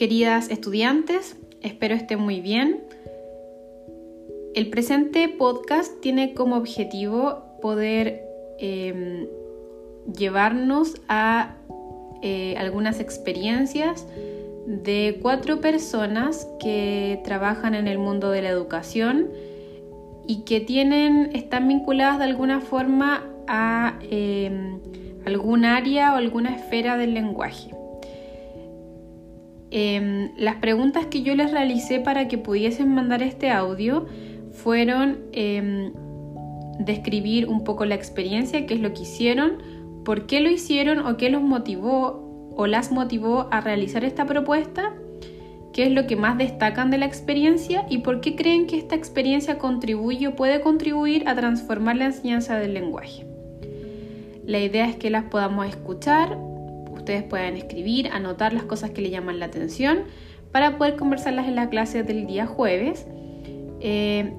queridas estudiantes, espero estén muy bien. El presente podcast tiene como objetivo poder em, llevarnos a eh, algunas experiencias de cuatro personas que trabajan en el mundo de la educación y que tienen, están vinculadas de alguna forma a em, algún área o alguna esfera del lenguaje. Em, las preguntas que yo les realicé para que pudiesen mandar este audio fueron em, describir un poco la experiencia, qué es lo que hicieron, por qué lo hicieron o qué los motivó o las motivó a realizar esta propuesta, qué es lo que más destacan de la experiencia y por qué creen que esta experiencia contribuye o puede contribuir a transformar la enseñanza del lenguaje. La idea es que las podamos escuchar, ustedes puedan escribir, anotar las cosas que le llaman la atención para poder conversarlas en la clase del día jueves. Eh,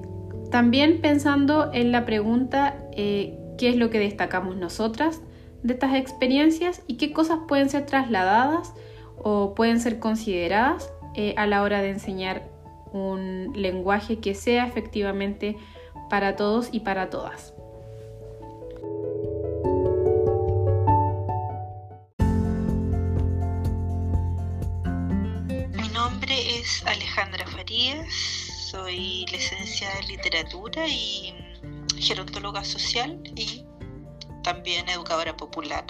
también pensando en la pregunta eh, qué es lo que destacamos nosotras de estas experiencias y qué cosas pueden ser trasladadas o pueden ser consideradas eh, a la hora de enseñar un lenguaje que sea efectivamente para todos y para todas. Alejandra Farías soy licenciada en literatura y gerontóloga social y también educadora popular.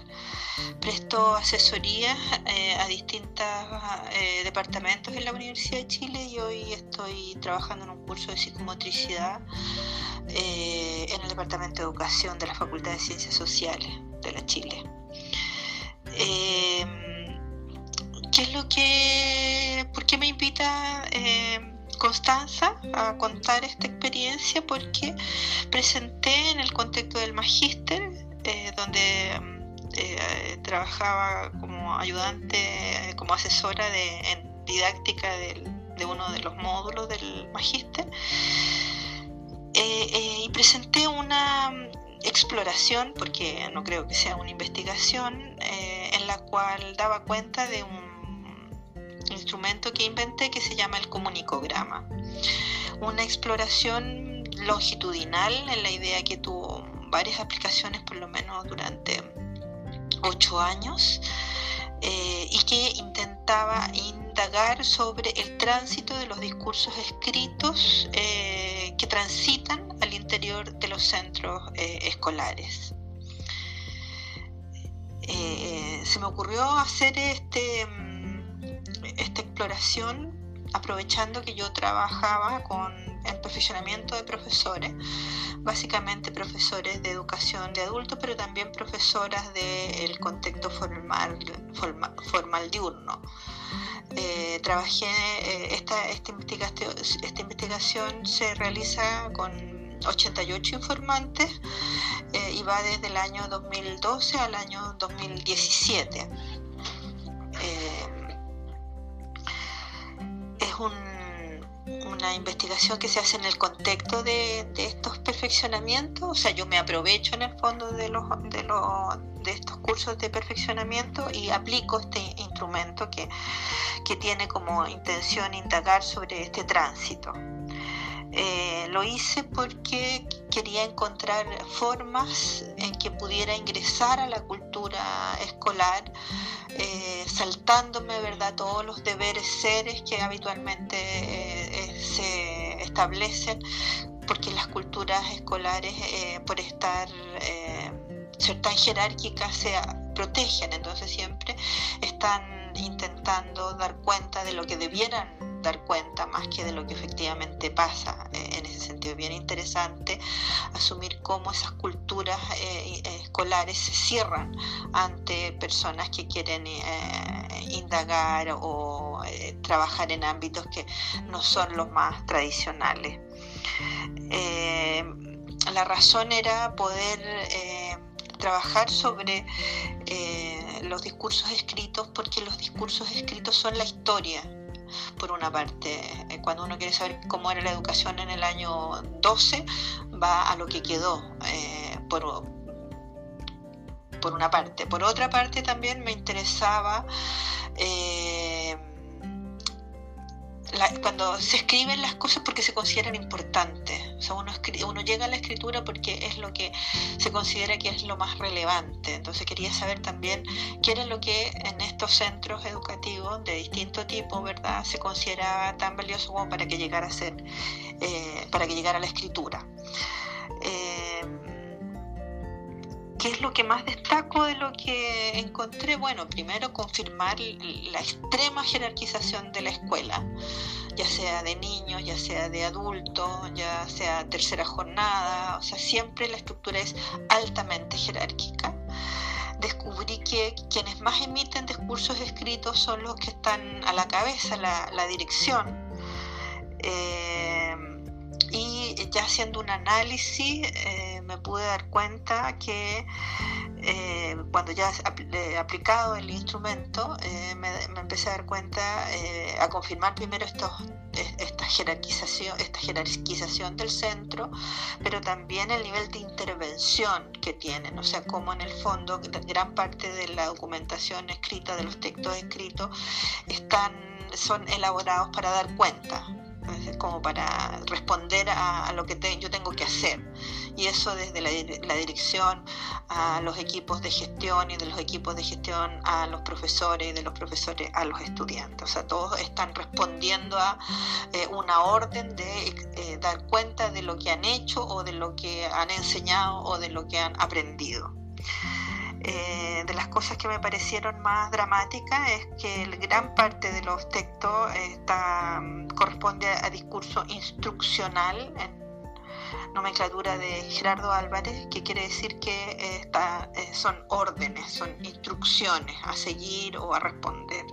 Presto asesoría eh, a distintos eh, departamentos en la Universidad de Chile y hoy estoy trabajando en un curso de psicomotricidad eh, en el Departamento de Educación de la Facultad de Ciencias Sociales de la Chile. ¿Qué es lo que, por qué me invita Constanza a contar esta experiencia porque presenté en el contexto del magíster, eh, donde eh, trabajaba como ayudante, como asesora de, en didáctica de uno de los módulos del magíster, eh, y presenté una mm, exploración, porque no creo que sea una investigación, en la cual daba cuenta de un instrumento que inventé que se llama el comunicograma. Una exploración longitudinal en la idea que tuvo varias aplicaciones por lo menos durante ocho años eh, y que intentaba indagar sobre el tránsito de los discursos escritos eh, que transitan al interior de los centros eh, escolares. se me ocurrió hacer este exploración aprovechando que yo trabajaba con el perfeccionamiento de profesores, básicamente profesores de educación de adultos, pero también profesoras del contexto formal, formal, diurno. Eh, trabajé, eh, esta, esta, investigación, esta investigación se realiza con 88 informantes eh, y va desde el año 2012 al año 2017 una investigación que se hace en el contexto de, estos perfeccionamientos, o sea, yo me aprovecho en el fondo de, los, de, de estos cursos de perfeccionamiento y aplico este instrumento que, que tiene como intención indagar sobre este tránsito. Eh, lo hice porque quería encontrar formas en que pudiera ingresar a la cultura escolar, eh, saltándome ¿verdad? todos los deberes seres que habitualmente eh, se establecen, porque las culturas escolares, por estar ser tan jerárquicas, se protegen, entonces siempre están intentando dar cuenta de lo que debieran dar cuenta más que de lo que efectivamente pasa. Eh, en ese sentido, bien interesante asumir cómo esas culturas eh, eh, escolares se cierran ante personas que quieren indagar o trabajar en ámbitos que no son los más tradicionales. la razón era poder trabajar sobre los discursos escritos porque los discursos escritos son la historia por una parte. Eh, cuando uno quiere saber cómo era la educación en el año 12, va a lo que quedó, eh, por, por una parte. Por otra parte también me interesaba eh, cuando se escriben las cosas porque se consideran importantes. O sea, uno, uno llega a la escritura porque es lo que se considera que es lo más relevante. Entonces quería saber también qué era lo que en estos centros educativos de distinto tipo, ¿verdad?, se consideraba tan valioso como para que llegara a ser, eh, para que llegara a la escritura. Eh, ¿Qué es lo que más destaco de lo que encontré? Bueno, primero confirmar la extrema jerarquización de la escuela, ya sea de niños, ya sea de adultos, ya sea tercera jornada, o sea, siempre la estructura es altamente jerárquica. Descubrí que quienes más emiten discursos escritos son los que están a la cabeza, la, dirección. Eh, ya haciendo un análisis eh, me pude dar cuenta que eh, cuando ya he aplicado el instrumento eh, me, empecé a dar cuenta, a confirmar primero estos, esta, jerarquización, esta jerarquización del centro, pero también el nivel de intervención que tienen, o sea, como en el fondo gran parte de la documentación escrita, de los textos escritos, están, son elaborados para dar cuenta como para responder a, lo que yo tengo que hacer. Y eso desde la, dirección a los equipos de gestión y de los equipos de gestión a los profesores y de los profesores a los estudiantes. O sea, todos están respondiendo a eh, una orden de eh, dar cuenta de lo que han hecho o de lo que han enseñado o de lo que han aprendido. Eh, de las cosas que me parecieron más dramáticas es que gran parte de los textos mm, corresponde a, discurso instruccional en nomenclatura de Gerardo Álvarez, que quiere decir que eh, eh, son órdenes, son instrucciones a seguir o a responder.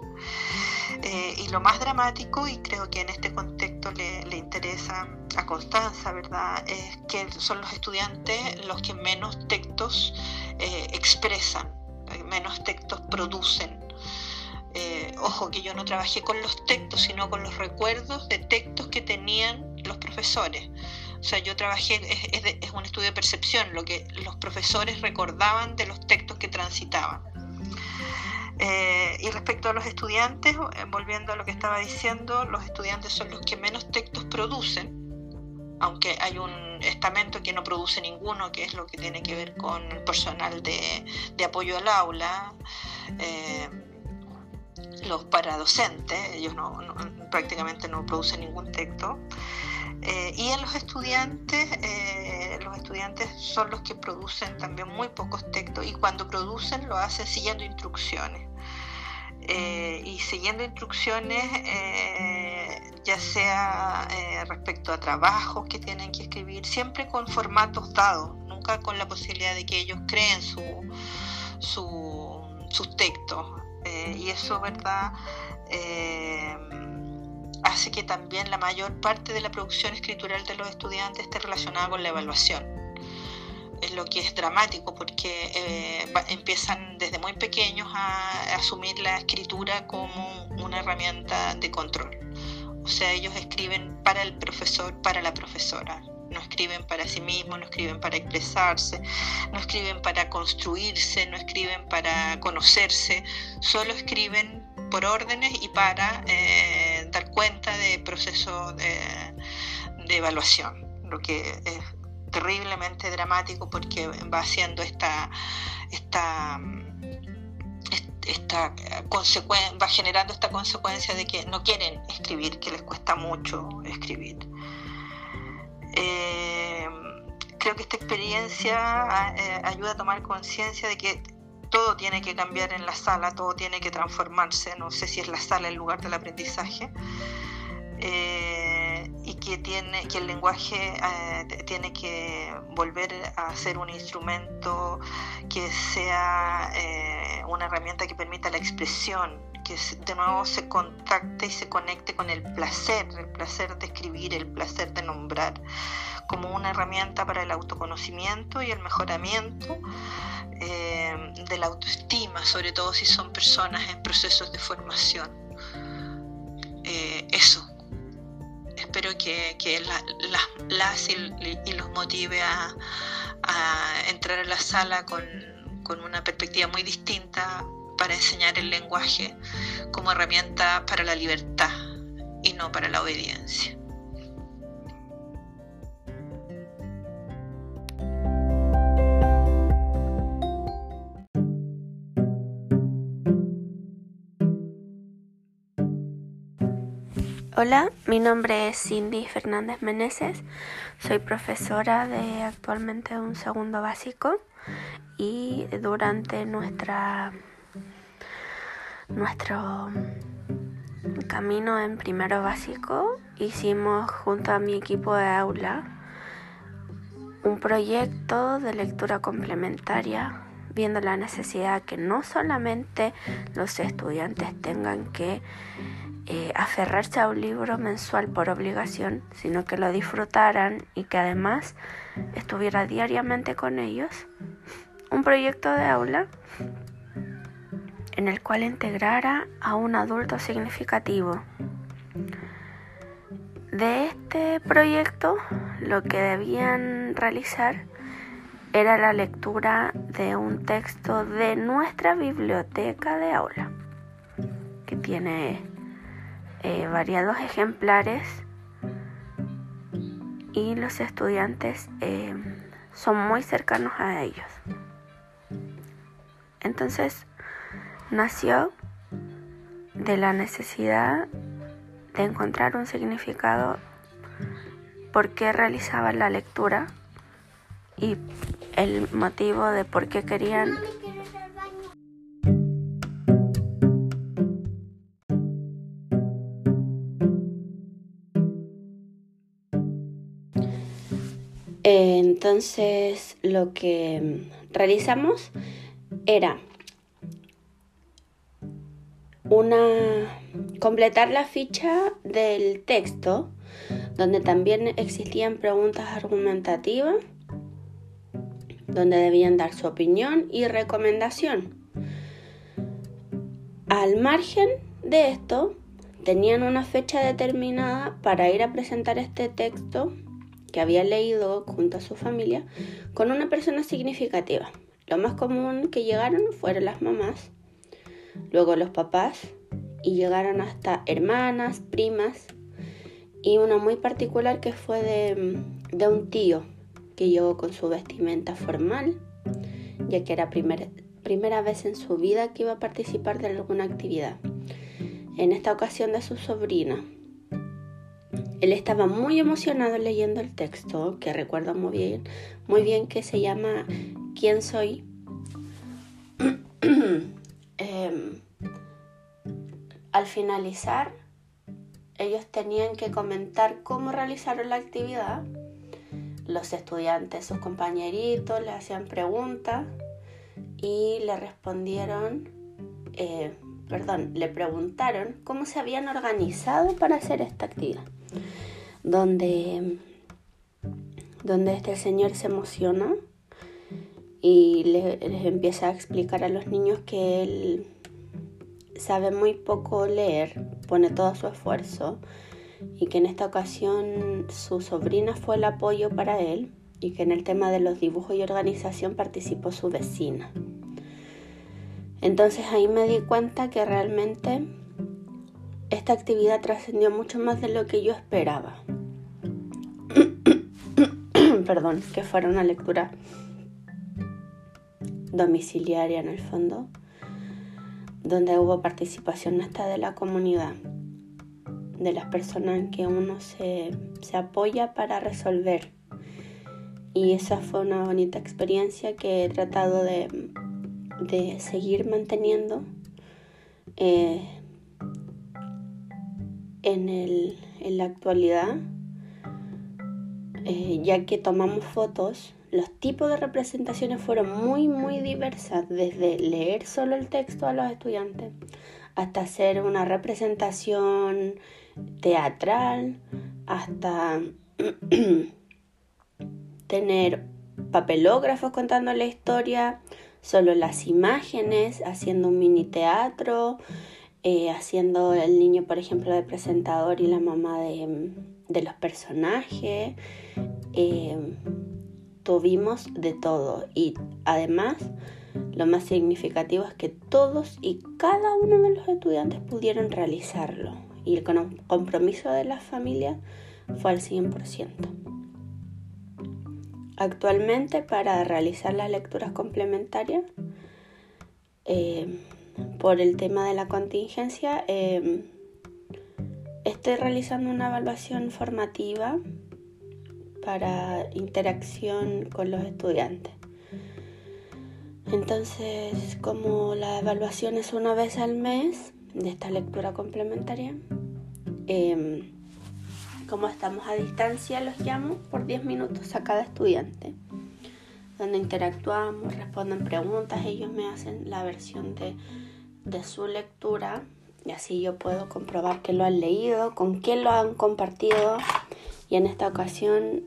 y lo más dramático, y creo que en este contexto le, interesa a Constanza, ¿verdad?, es que son los estudiantes los que menos textos eh, expresan, eh, menos textos producen. Eh, ojo que yo no trabajé con los textos, sino con los recuerdos de textos que tenían los profesores. O sea, yo trabajé, es, un estudio de percepción, lo que los profesores recordaban de los textos que transitaban. Y respecto a los estudiantes, volviendo a lo que estaba diciendo, los estudiantes son los que menos textos producen, aunque hay un estamento que no produce ninguno, que es lo que tiene que ver con el personal de, apoyo al aula, eh, los paradocentes, ellos no, prácticamente no producen ningún texto. Eh, y en los estudiantes, eh, los estudiantes son los que producen también muy pocos textos y cuando producen lo hacen siguiendo instrucciones. Y siguiendo instrucciones ya sea eh, respecto a trabajos que tienen que escribir, siempre con formatos dados, nunca con la posibilidad de que ellos creen su, sus textos. Eh, y eso, ¿verdad? Eh, hace que también la mayor parte de la producción escritural de los estudiantes esté relacionada con la evaluación. Lo que es dramático porque empiezan desde muy pequeños a asumir la escritura como una herramienta de control. O sea, ellos escriben para el profesor, para la profesora. No escriben para sí mismos, no escriben para expresarse, no escriben para construirse, no escriben para conocerse, solo escriben por órdenes y para eh, dar cuenta de proceso de, de evaluación, lo que es terriblemente dramático porque va haciendo esta, esta esta va generando esta consecuencia de que no quieren escribir, que les cuesta mucho escribir. Eh, creo que esta experiencia eh, ayuda a tomar conciencia de que todo tiene que cambiar en la sala, todo tiene que transformarse, no sé si es la sala el lugar del aprendizaje. Eh, y que, tiene, que el lenguaje eh, tiene que volver a ser un instrumento que sea eh, una herramienta que permita la expresión, que de nuevo se contacte y se conecte con el placer, el placer de escribir, el placer de nombrar, como una herramienta para el autoconocimiento y el mejoramiento eh, de la autoestima, sobre todo si son personas en procesos de formación. eso, espero que, las y, los motive a, entrar a la sala con, una perspectiva muy distinta para enseñar el lenguaje como herramienta para la libertad y no para la obediencia. Hola, mi nombre es Cindy Fernández Meneses, soy profesora de actualmente un segundo básico y durante nuestra nuestro camino en primero básico hicimos junto a mi equipo de aula un proyecto de lectura complementaria viendo la necesidad que no solamente los estudiantes tengan que eh, aferrarse a un libro mensual por obligación, sino que lo disfrutaran y que además estuviera diariamente con ellos. Un proyecto de aula en el cual integrara a un adulto significativo. De este proyecto lo que debían realizar era la lectura de un texto de nuestra biblioteca de aula, que tiene eh, ejemplares y los estudiantes eh, son muy cercanos a ellos. Entonces nació de la necesidad de encontrar un significado por qué realizaban la lectura y el motivo de por qué querían Entonces lo que realizamos era una completar la ficha del texto donde también existían preguntas argumentativas donde debían dar su opinión y recomendación. Al margen de esto, tenían una fecha determinada para ir a presentar este texto que había leído junto a su familia con una persona significativa. Lo más común que llegaron fueron las mamás, luego los papás y llegaron hasta hermanas, primas y una muy particular que fue de, un tío que llegó con su vestimenta formal, ya que era primera vez en su vida que iba a participar de alguna actividad. En esta ocasión de su sobrina, él estaba muy emocionado leyendo el texto, que recuerdo muy bien, muy bien que se llama ¿Quién soy? Em, al finalizar, ellos tenían que comentar cómo realizaron la actividad. Los estudiantes, sus compañeritos, le hacían preguntas y le respondieron, eh, perdón, le preguntaron cómo se habían organizado para hacer esta actividad donde, donde este señor se emociona y les, empieza a explicar a los niños que él sabe muy poco leer, pone todo su esfuerzo y que en esta ocasión su sobrina fue el apoyo para él y que en el tema de los dibujos y organización participó su vecina. Entonces ahí me di cuenta que realmente esta actividad trascendió mucho más de lo que yo esperaba. Perdón, que fuera una lectura domiciliaria en el fondo, donde hubo participación hasta de la comunidad, de las personas en que uno se, apoya para resolver. Y esa fue una bonita experiencia que he tratado de, seguir manteniendo. Eh, en, el, en la actualidad, eh, ya que tomamos fotos, los tipos de representaciones fueron muy, muy diversas, desde leer solo el texto a los estudiantes hasta hacer una representación teatral, hasta tener papelógrafos contando la historia, solo las imágenes, haciendo un mini teatro, eh, haciendo el niño, por ejemplo, de presentador y la mamá de, los personajes. Eh, tuvimos de todo y además lo más significativo es que todos y cada uno de los estudiantes pudieron realizarlo y el compromiso de las familias fue al 100%. Actualmente para realizar las lecturas complementarias, eh, por el tema de la contingencia, eh, estoy realizando una evaluación formativa para interacción con los estudiantes. Entonces, como la evaluación es una vez al mes de esta lectura complementaria, em, como estamos a distancia, los llamo por 10 minutos a cada estudiante, donde interactuamos, responden preguntas, ellos me hacen la versión de, de su lectura y así yo puedo comprobar que lo han leído, con qué lo han compartido y en esta ocasión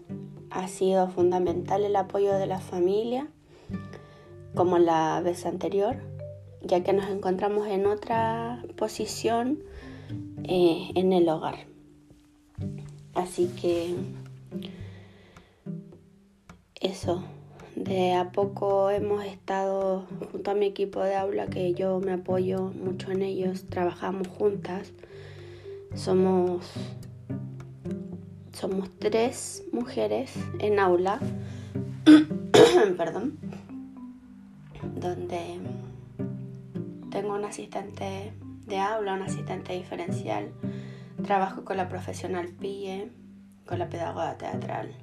ha sido fundamental el apoyo de la familia como la vez anterior, ya que nos encontramos en otra posición eh, en el hogar. Así que eso, de a poco hemos estado junto a mi equipo de aula, que yo me apoyo mucho en ellos, trabajamos juntas. Somos, somos tres mujeres en aula, perdón, donde tengo un asistente de aula, un asistente diferencial, trabajo con la profesional PIE, con la pedagoga teatral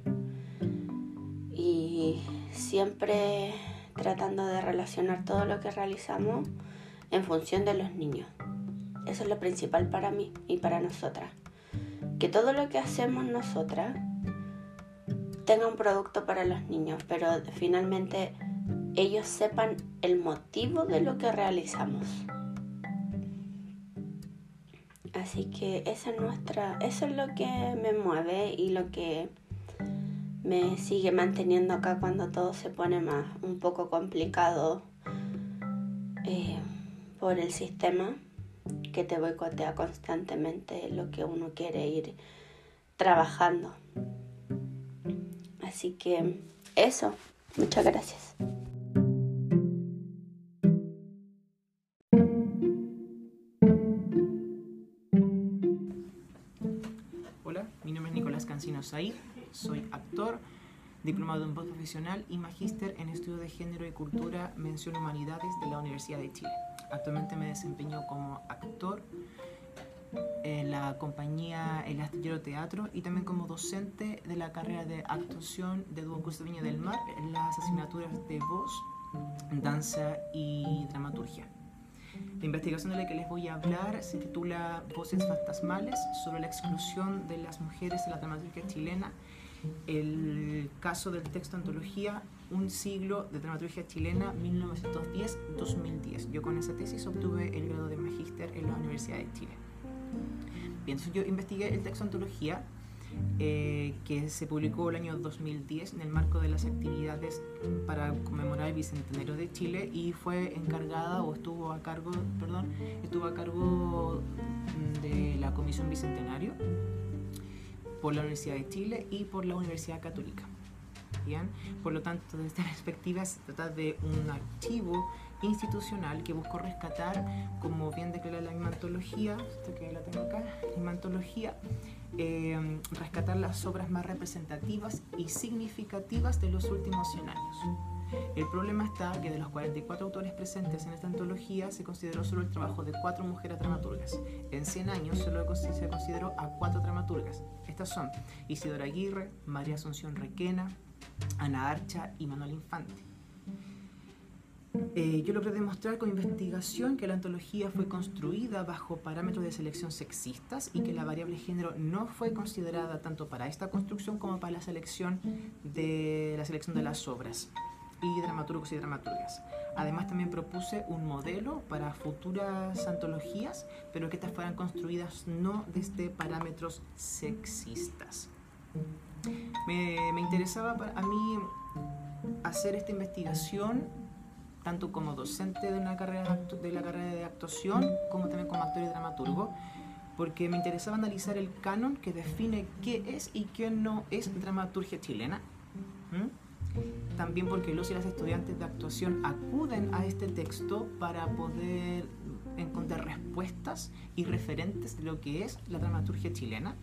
y siempre tratando de relacionar todo lo que realizamos en función de los niños. Eso es lo principal para mí y para nosotras. Que todo lo que hacemos nosotras tenga un producto para los niños, pero finalmente ellos sepan el motivo de lo que realizamos. Así que esa es nuestra, eso es lo que me mueve y lo que me sigue manteniendo acá cuando todo se pone más un poco complicado eh, por el sistema que te boicotea constantemente lo que uno quiere ir trabajando. Así que eso, muchas gracias. Soy actor, diplomado en voz profesional y magíster en estudio de género y cultura, mención humanidades de la Universidad de Chile. Actualmente me desempeño como actor en la compañía El Astillero Teatro y también como docente de la carrera de actuación de Dúo Viña del Mar en las asignaturas de voz, danza y dramaturgia. La investigación de la que les voy a hablar se titula Voces fantasmales sobre la exclusión de las mujeres en la dramaturgia chilena. El caso del texto antología Un siglo de dramaturgia chilena 1910-2010. Yo con esa tesis obtuve el grado de magíster en la Universidad de Chile. Bien, entonces yo investigué el texto antología eh, que se publicó el año 2010 en el marco de las actividades para conmemorar el Bicentenario de Chile y fue encargada o estuvo a cargo, perdón, estuvo a cargo de la Comisión Bicentenario por la Universidad de Chile y por la Universidad Católica. Bien, por lo tanto, desde esta perspectiva se trata de un archivo institucional que buscó rescatar, como bien declara la imantología, esto que la tengo acá, imantología, Em, rescatar las obras más representativas y significativas de los últimos 100 años. El problema está que de los 44 autores presentes en esta antología se consideró solo el trabajo de cuatro mujeres dramaturgas. En 100 años solo se consideró a cuatro dramaturgas. Estas son Isidora Aguirre, María Asunción Requena, Ana Archa y Manuel Infante. Eh, yo logré demostrar con investigación que la antología fue construida bajo parámetros de selección sexistas y que la variable género no fue considerada tanto para esta construcción como para la selección de, la selección de las obras y dramaturgos y dramaturgas. Además también propuse un modelo para futuras antologías, pero que estas fueran construidas no desde parámetros sexistas. Me, me interesaba a mí hacer esta investigación tanto como docente de, una carrera de la carrera de actuación como también como actor y dramaturgo, porque me interesaba analizar el canon que define qué es y qué no es dramaturgia chilena. También porque los y las estudiantes de actuación acuden a este texto para poder encontrar respuestas y referentes de lo que es la dramaturgia chilena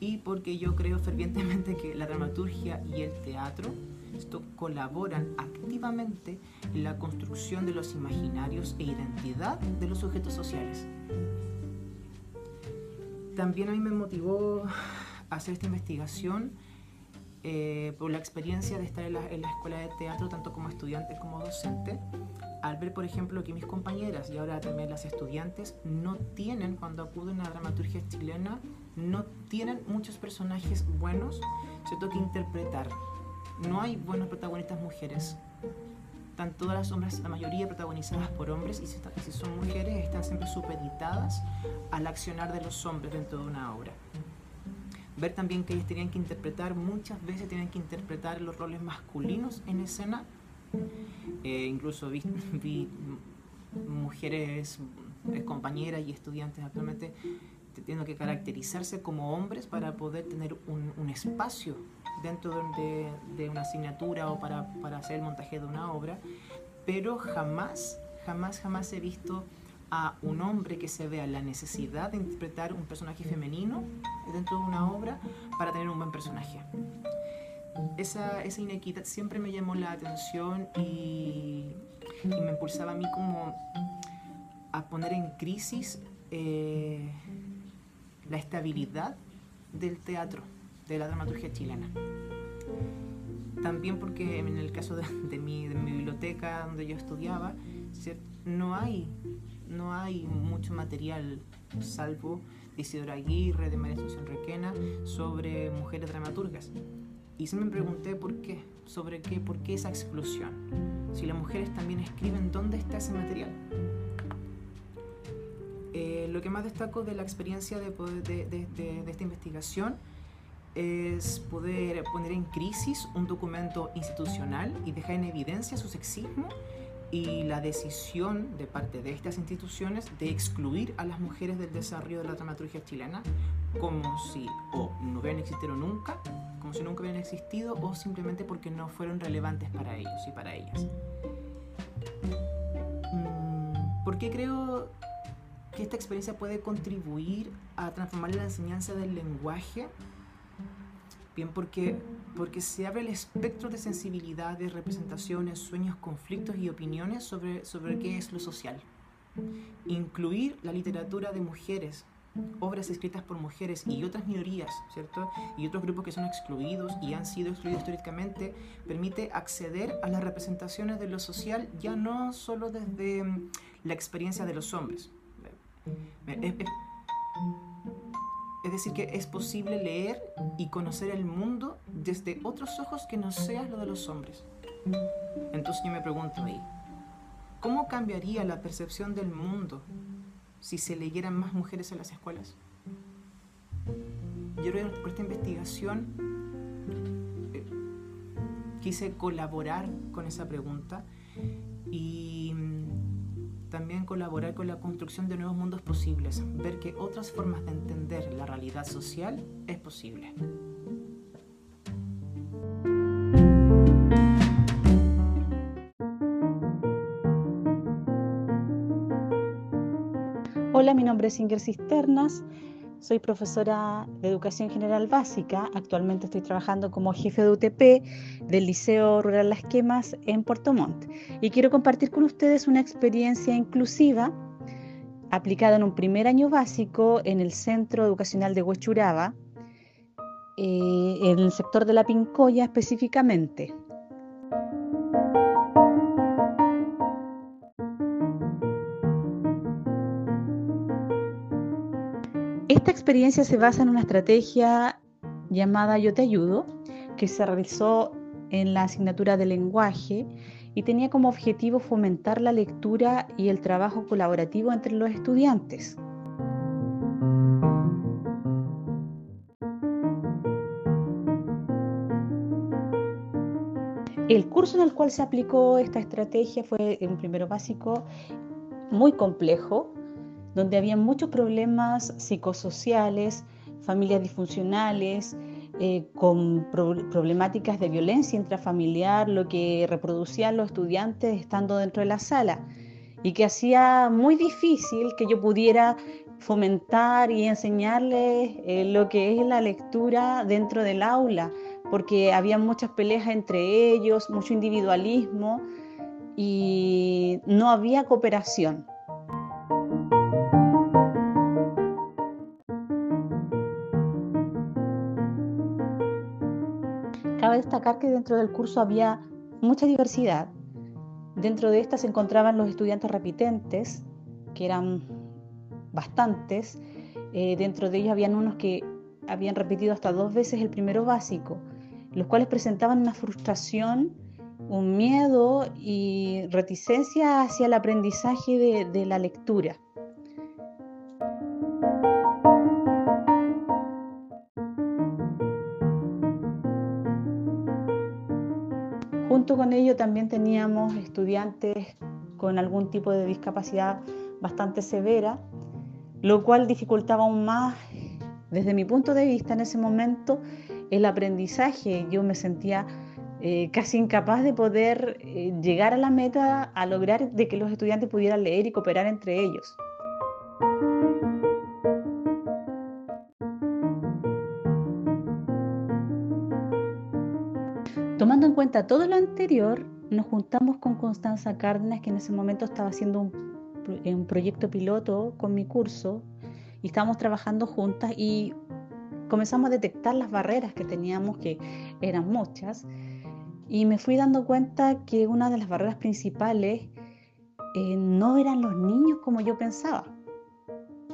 y porque yo creo fervientemente que la dramaturgia y el teatro esto colaboran activamente en la construcción de los imaginarios e identidad de los sujetos sociales. También a mí me motivó hacer esta investigación eh, por la experiencia de estar en la, en la, escuela de teatro, tanto como estudiante como docente, al ver, por ejemplo, que mis compañeras y ahora también las estudiantes no tienen, cuando acuden a dramaturgia chilena, no tienen muchos personajes buenos, ¿cierto? que interpretar. No hay buenos protagonistas mujeres. Están todas las hombres, la mayoría protagonizadas por hombres, y si, si son mujeres, están siempre supeditadas al accionar de los hombres dentro de una obra ver también que ellas tenían que interpretar, muchas veces tienen que interpretar los roles masculinos en escena. Eh, incluso vi, mujeres, eh, compañeras y estudiantes actualmente teniendo que caracterizarse como hombres para poder tener un, un espacio dentro de, de, una asignatura o para, para hacer el montaje de una obra, pero jamás, jamás, jamás he visto a un hombre que se vea la necesidad de interpretar un personaje femenino dentro de una obra para tener un buen personaje. Esa, esa inequidad siempre me llamó la atención y, me impulsaba a mí como a poner en crisis eh, la estabilidad del teatro, de la dramaturgia chilena. También porque en el caso de, mi, de mi biblioteca donde yo estudiaba, no hay no hay mucho material, salvo de Isidora Aguirre, de María Asunción Requena, sobre mujeres dramaturgas. Y se me pregunté por qué, sobre qué, por qué esa exclusión. Si las mujeres también escriben, ¿dónde está ese material? Eh, lo que más destaco de la experiencia de, de, de, de esta investigación es poder poner en crisis un documento institucional y dejar en evidencia su sexismo y la decisión de parte de estas instituciones de excluir a las mujeres del desarrollo de la dramaturgia chilena como si o no hubieran existido nunca, como si nunca hubieran existido o simplemente porque no fueron relevantes para ellos y para ellas. Mm, ¿Por qué creo que esta experiencia puede contribuir a transformar la enseñanza del lenguaje Bien, porque, porque se abre el espectro de sensibilidades, representaciones, sueños, conflictos y opiniones sobre, sobre qué es lo social. Incluir la literatura de mujeres, obras escritas por mujeres y otras minorías, ¿cierto? Y otros grupos que son excluidos y han sido excluidos históricamente, permite acceder a las representaciones de lo social ya no solo desde mm, la experiencia de los hombres. Es decir, que es posible leer y conocer el mundo desde otros ojos que no sean lo de los hombres. Entonces yo me pregunto ahí, ¿cómo cambiaría la percepción del mundo si se leyeran más mujeres en las escuelas? Yo creo que por esta investigación eh, quise colaborar con esa pregunta y también colaborar con la construcción de nuevos mundos posibles, ver que otras formas de entender la realidad social es posible. Hola, mi nombre es Inger Cisternas. Soy profesora de Educación General Básica. Actualmente estoy trabajando como jefe de UTP del Liceo Rural Las Quemas en Puerto Montt. Y quiero compartir con ustedes una experiencia inclusiva aplicada en un primer año básico en el Centro Educacional de Huechuraba, eh, en el sector de la Pincoya específicamente. Esta experiencia se basa en una estrategia llamada Yo te ayudo, que se realizó en la asignatura de lenguaje y tenía como objetivo fomentar la lectura y el trabajo colaborativo entre los estudiantes. El curso en el cual se aplicó esta estrategia fue un primero básico muy complejo, donde había muchos problemas psicosociales, familias disfuncionales, eh, con problemáticas de violencia intrafamiliar, lo que reproducían los estudiantes estando dentro de la sala. y que hacía muy difícil que yo pudiera fomentar y enseñarles eh, lo que es la lectura dentro del aula, porque había muchas peleas entre ellos, mucho individualismo y no había cooperación. Cabe destacar que dentro del curso había mucha diversidad. Dentro de esta se encontraban los estudiantes repitentes, que eran bastantes. Eh, dentro de ellos habían unos que habían repetido hasta dos veces el primero básico, los cuales presentaban una frustración, un miedo y reticencia hacia el aprendizaje de, de la lectura. También teníamos estudiantes con algún tipo de discapacidad bastante severa, lo cual dificultaba aún más, desde mi punto de vista en ese momento, el aprendizaje. Yo me sentía eh, casi incapaz de poder eh, llegar a la meta, a lograr de que los estudiantes pudieran leer y cooperar entre ellos. Tomando en cuenta todo lo anterior, nos juntamos con Constanza Cárdenas, que en ese momento estaba haciendo un proyecto piloto con mi curso y estábamos trabajando juntas y comenzamos a detectar las barreras que teníamos, que eran muchas, y me fui dando cuenta que una de las barreras principales eh, no eran los niños como yo pensaba,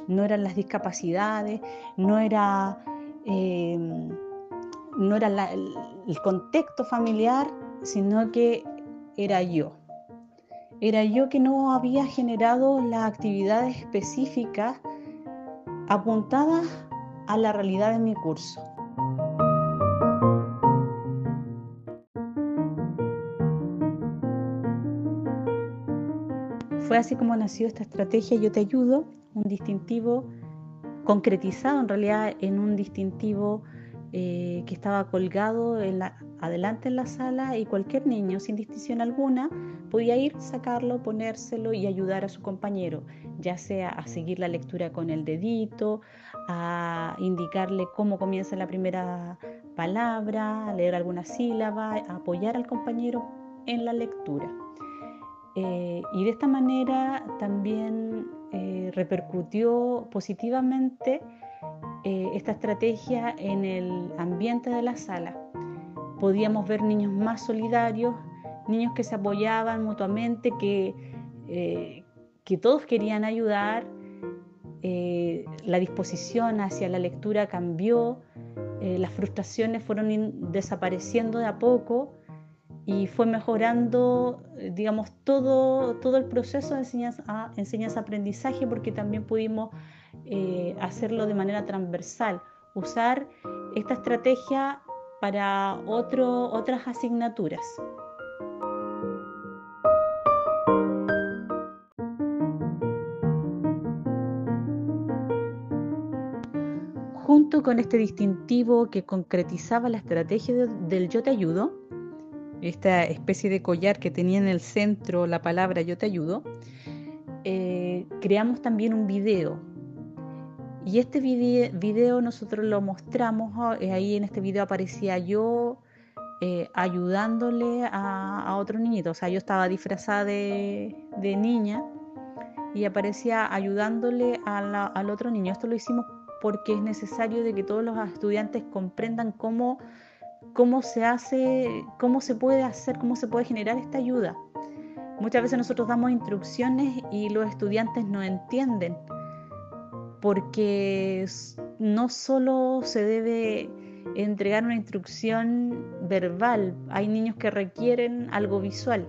no eran las discapacidades, no era, eh, no era el contexto familiar, sino que era yo era yo que no había generado las actividades específicas apuntadas a la realidad de mi curso. Fue así como nació esta estrategia Yo te ayudo, un distintivo concretizado en realidad en un distintivo eh, que estaba colgado adelante en la sala y cualquier niño, sin distinción alguna, podía ir, sacarlo, ponérselo y ayudar a su compañero, ya sea a seguir la lectura con el dedito, a indicarle cómo comienza la primera palabra, a leer alguna sílaba, a apoyar al compañero en la lectura. Eh, y de esta manera también eh, repercutió positivamente eh, esta estrategia en el ambiente de la sala. Podíamos ver niños más solidarios, niños que se apoyaban mutuamente, que, eh, que todos querían ayudar. Eh, la disposición hacia la lectura cambió, las frustraciones fueron desapareciendo de a poco y fue mejorando, digamos, todo, todo el proceso de enseñanza-aprendizaje porque también pudimos eh, hacerlo de manera transversal, usar esta estrategia para otras asignaturas. Junto con este distintivo que concretizaba la estrategia del yo te ayudo, esta especie de collar que tenía en el centro la palabra yo te ayudo, eh, creamos también un video y este video nosotros lo mostramos, ah, eh, ahí en este video aparecía yo eh, ayudándole a, otro niñito, o sea, yo estaba disfrazada de, niña y aparecía ayudándole al otro niño. Esto lo hicimos porque es necesario de que todos los estudiantes comprendan cómo, cómo se hace, cómo se puede hacer, cómo se puede generar esta ayuda. Muchas veces nosotros damos instrucciones y los estudiantes no entienden porque no solo se debe entregar una instrucción verbal, hay niños que requieren algo visual.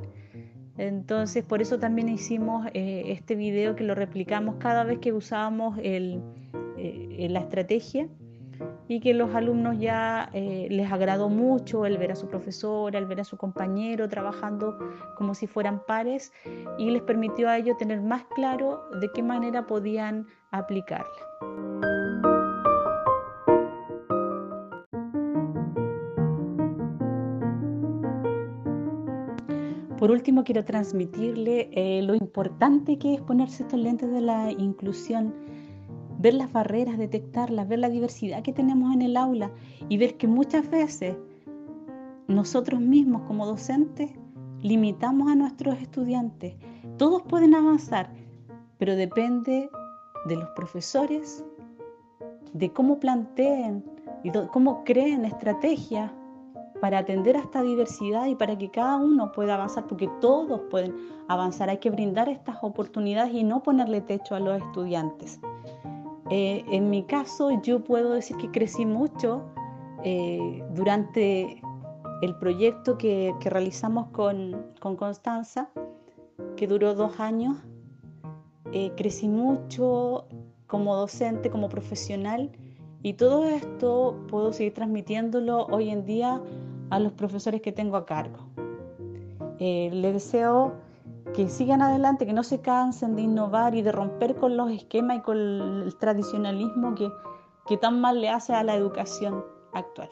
Entonces, por eso también hicimos eh, este video que lo replicamos cada vez que usábamos eh, la estrategia y que los alumnos ya eh, les agradó mucho el ver a su profesora, el ver a su compañero trabajando como si fueran pares y les permitió a ellos tener más claro de qué manera podían aplicarla. Por último, quiero transmitirle eh, lo importante que es ponerse estos lentes de la inclusión, ver las barreras, detectarlas, ver la diversidad que tenemos en el aula y ver que muchas veces nosotros mismos como docentes limitamos a nuestros estudiantes. Todos pueden avanzar, pero depende de los profesores, de cómo planteen y cómo creen estrategias para atender a esta diversidad y para que cada uno pueda avanzar, porque todos pueden avanzar. Hay que brindar estas oportunidades y no ponerle techo a los estudiantes. Eh, en mi caso, yo puedo decir que crecí mucho eh, durante el proyecto que, realizamos con, Constanza, que duró dos años. Eh, crecí mucho como docente, como profesional y todo esto puedo seguir transmitiéndolo hoy en día a los profesores que tengo a cargo. Eh, les deseo que sigan adelante, que no se cansen de innovar y de romper con los esquemas y con el tradicionalismo que, que tan mal le hace a la educación actual.